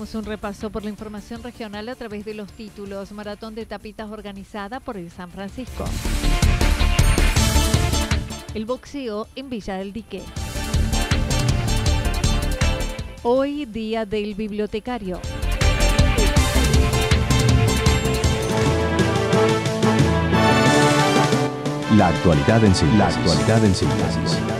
Un repaso por la información regional a través de los títulos. Maratón de tapitas organizada por el San Francisco. El boxeo en Villa del Dique. Hoy día del bibliotecario. La actualidad en síntesis. La actualidad en síntesis.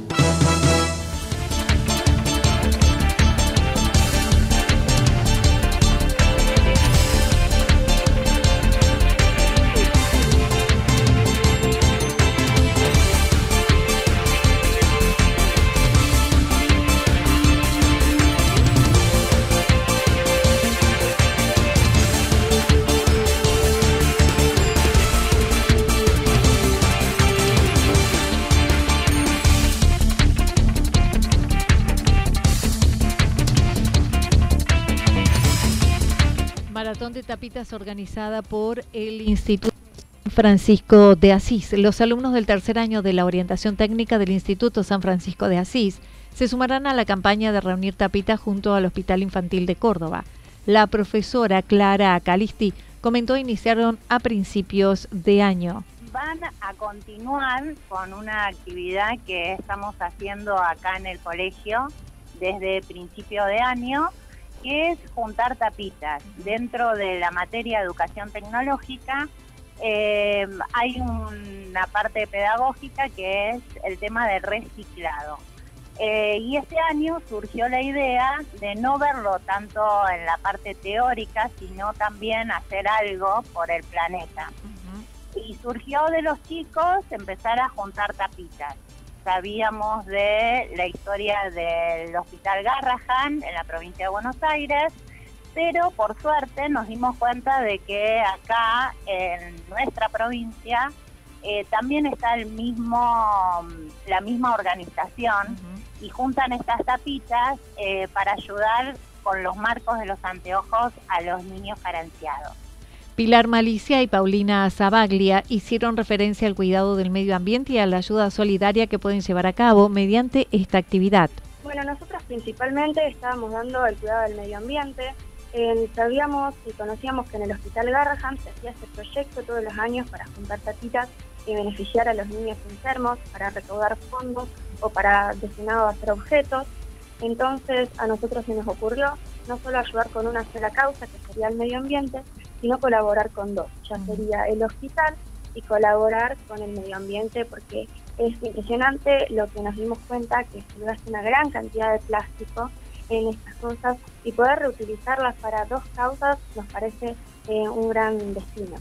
Tapitas organizada por el Instituto Francisco de Asís. Los alumnos del tercer año de la orientación técnica del Instituto San Francisco de Asís se sumarán a la campaña de reunir tapitas junto al Hospital Infantil de Córdoba. La profesora Clara Calisti comentó iniciaron a principios de año. Van a continuar con una actividad que estamos haciendo acá en el colegio desde principio de año que es juntar tapitas. Dentro de la materia de educación tecnológica eh, hay una parte pedagógica que es el tema de reciclado. Eh, y este año surgió la idea de no verlo tanto en la parte teórica, sino también hacer algo por el planeta. Y surgió de los chicos empezar a juntar tapitas sabíamos de la historia del Hospital Garrahan en la provincia de Buenos Aires, pero por suerte nos dimos cuenta de que acá en nuestra provincia eh, también está el mismo, la misma organización y juntan estas tapitas eh, para ayudar con los marcos de los anteojos a los niños carenciados. Pilar Malicia y Paulina Zabaglia hicieron referencia al cuidado del medio ambiente y a la ayuda solidaria que pueden llevar a cabo mediante esta actividad. Bueno, nosotros principalmente estábamos dando el cuidado del medio ambiente. sabíamos y conocíamos que en el Hospital Garrahan se hacía este proyecto todos los años para juntar tatitas y beneficiar a los niños enfermos, para recaudar fondos o para destinados a hacer objetos. Entonces a nosotros se nos ocurrió no solo ayudar con una sola causa, que sería el medio ambiente, sino colaborar con dos. Ya sería el hospital y colaborar con el medio ambiente porque es impresionante lo que nos dimos cuenta que se gasta una gran cantidad de plástico en estas cosas y poder reutilizarlas para dos causas nos parece eh, un gran destino.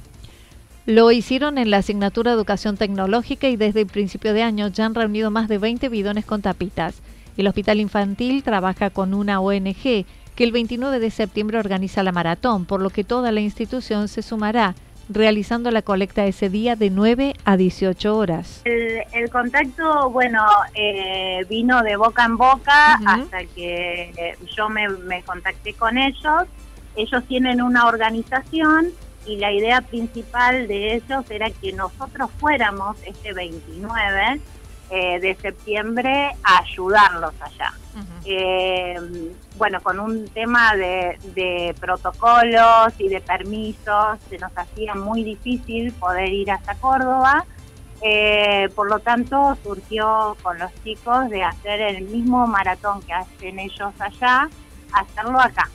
Lo hicieron en la asignatura de Educación Tecnológica y desde el principio de año ya han reunido más de 20 bidones con tapitas. El Hospital Infantil trabaja con una ONG que el 29 de septiembre organiza la maratón, por lo que toda la institución se sumará realizando la colecta ese día de 9 a 18 horas. El, contacto, bueno, eh, vino de boca en boca hasta que yo me, me contacté con ellos. Ellos tienen una organización y la idea principal de ellos era que nosotros fuéramos este 29 eh, de septiembre a ayudarlos allá. Eh, bueno, con un tema de, protocolos y de permisos, se nos hacía muy difícil poder ir hasta Córdoba. Eh, por lo tanto, surgió con los chicos de hacer el mismo maratón que hacen ellos allá, hacerlo acá.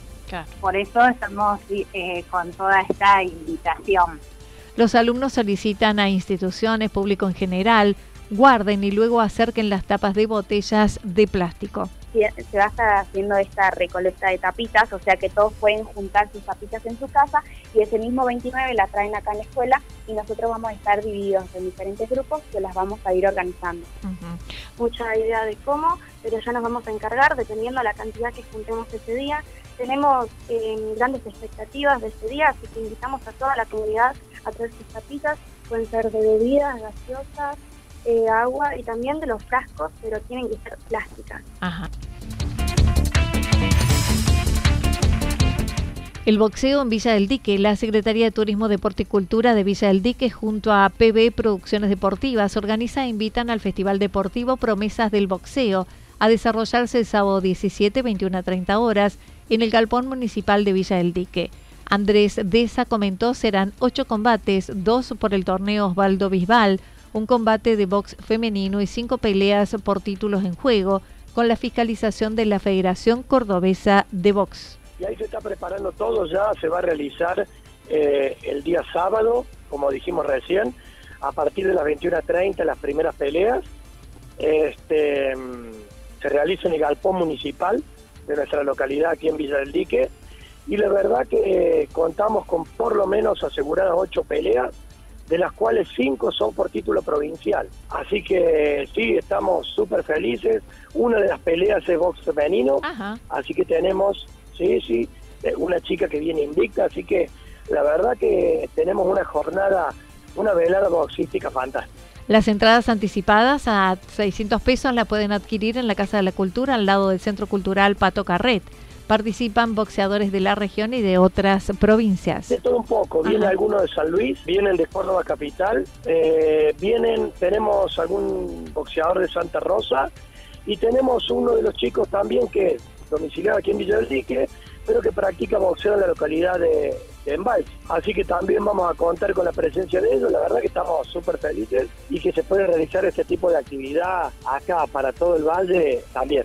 Por eso estamos con toda esta invitación. Los alumnos solicitan a instituciones, público en general, guarden y luego acerquen las tapas de botellas de plástico. Se va a estar haciendo esta recolecta de tapitas, o sea que todos pueden juntar sus tapitas en su casa y ese mismo 29 la traen acá en la escuela y nosotros vamos a estar divididos en diferentes grupos que las vamos a ir organizando. Mucha idea de cómo, pero ya nos vamos a encargar dependiendo de la cantidad que juntemos ese día tenemos eh, grandes expectativas de este día, así que invitamos a toda la comunidad a traer sus tapitas, pueden ser de bebidas, gaseosas, eh, agua y también de los frascos, pero tienen que ser plásticas. El boxeo en Villa del Dique. La Secretaría de Turismo, Deporte y Cultura de Villa del Dique, junto a PB Producciones Deportivas, organiza e invitan al Festival Deportivo Promesas del Boxeo a desarrollarse el sábado 17, 21 a 30 horas en el galpón municipal de Villa del Dique. Andrés Deza comentó serán ocho combates, dos por el torneo Osvaldo Bisbal, un combate de box femenino y cinco peleas por títulos en juego, con la fiscalización de la Federación Cordobesa de Box. Y ahí se está preparando todo ya, se va a realizar eh, el día sábado, como dijimos recién, a partir de las 21.30 las primeras peleas. Este, mm, se realiza en el galpón municipal de nuestra localidad aquí en Villa del Dique. Y la verdad que contamos con por lo menos aseguradas ocho peleas, de las cuales cinco son por título provincial. Así que sí, estamos súper felices. Una de las peleas es box femenino, así que tenemos, sí, sí, eh, una chica que viene invicta, así que la verdad que tenemos una jornada, una velada boxística fantástica. Las entradas anticipadas a 600 pesos la pueden adquirir en la Casa de la Cultura al lado del Centro Cultural Pato Carret. Participan boxeadores de la región y de otras provincias. De todo un poco, vienen algunos de San Luis, vienen de Córdoba Capital, eh, vienen, tenemos algún boxeador de Santa Rosa y tenemos uno de los chicos también que es domiciliado aquí en Villa del Dique, pero que practica boxeo en la localidad de, de Así que también vamos a contar con la presencia de ellos. La verdad que estamos súper felices y que se puede realizar este tipo de actividad acá para todo el valle también.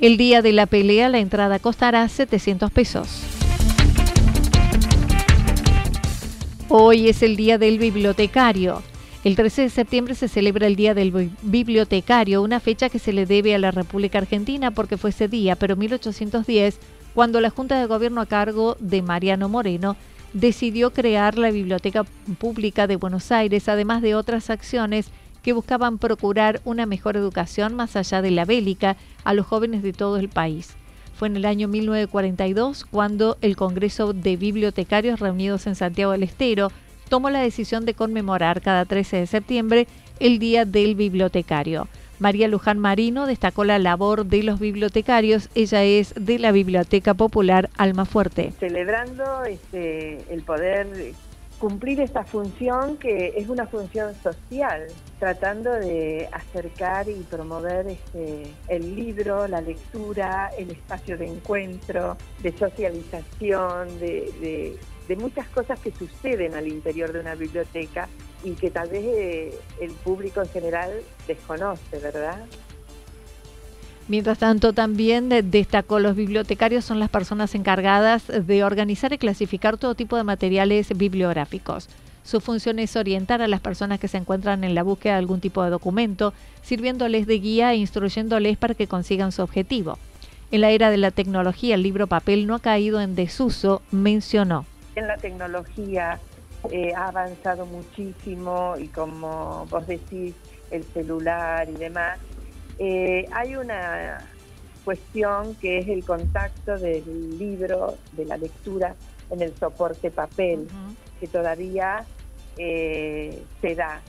El día de la pelea la entrada costará 700 pesos. Hoy es el Día del Bibliotecario. El 13 de septiembre se celebra el Día del Bibliotecario, una fecha que se le debe a la República Argentina porque fue ese día, pero 1810 cuando la Junta de Gobierno a cargo de Mariano Moreno decidió crear la Biblioteca Pública de Buenos Aires, además de otras acciones que buscaban procurar una mejor educación más allá de la bélica a los jóvenes de todo el país. Fue en el año 1942 cuando el Congreso de Bibliotecarios reunidos en Santiago del Estero tomó la decisión de conmemorar cada 13 de septiembre el Día del Bibliotecario. María Luján Marino destacó la labor de los bibliotecarios. Ella es de la Biblioteca Popular Almafuerte. Celebrando este, el poder cumplir esta función que es una función social, tratando de acercar y promover este, el libro, la lectura, el espacio de encuentro, de socialización, de de muchas cosas que suceden al interior de una biblioteca y que tal vez eh, el público en general desconoce, ¿verdad? Mientras tanto, también destacó los bibliotecarios son las personas encargadas de organizar y clasificar todo tipo de materiales bibliográficos. Su función es orientar a las personas que se encuentran en la búsqueda de algún tipo de documento, sirviéndoles de guía e instruyéndoles para que consigan su objetivo. En la era de la tecnología, el libro papel no ha caído en desuso, mencionó en la tecnología, eh, ha avanzado muchísimo y como vos decís, el celular y demás, eh, hay una cuestión que es el contacto del libro, de la lectura en el soporte papel, que todavía eh, se da.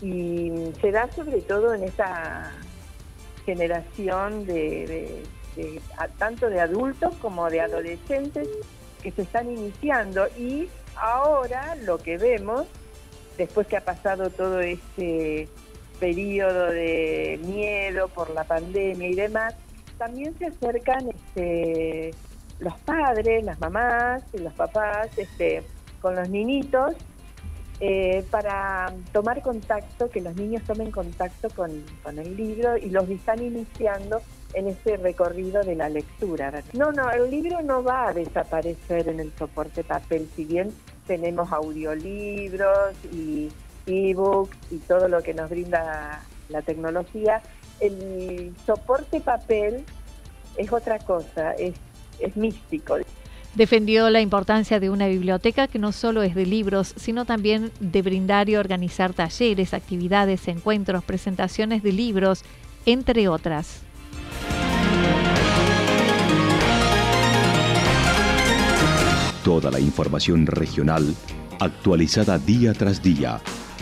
Y se da sobre todo en esta generación de, tanto de adultos como de adolescentes que se están iniciando y ahora lo que vemos, después que ha pasado todo este periodo de miedo por la pandemia y demás, también se acercan este, los padres, las mamás y los papás este, con los niñitos eh, para tomar contacto, que los niños tomen contacto con, el libro y los están iniciando en ese recorrido de la lectura. No, no, el libro no va a desaparecer en el soporte papel, si bien tenemos audiolibros y ebooks y todo lo que nos brinda la tecnología, el soporte papel es otra cosa, es, es místico. Defendió la importancia de una biblioteca que no solo es de libros, sino también de brindar y organizar talleres, actividades, encuentros, presentaciones de libros, entre otras. Toda la información regional actualizada día tras día.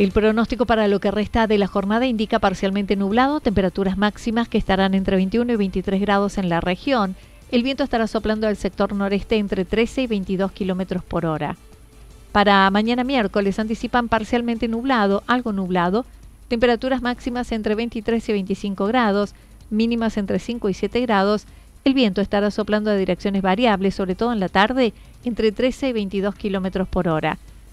El pronóstico para lo que resta de la jornada indica parcialmente nublado, temperaturas máximas que estarán entre 21 y 23 grados en la región. El viento estará soplando al sector noreste entre 13 y 22 kilómetros por hora. Para mañana miércoles anticipan parcialmente nublado, algo nublado, temperaturas máximas entre 23 y 25 grados, mínimas entre 5 y 7 grados. El viento estará soplando a direcciones variables, sobre todo en la tarde, entre 13 y 22 kilómetros por hora.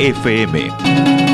FM.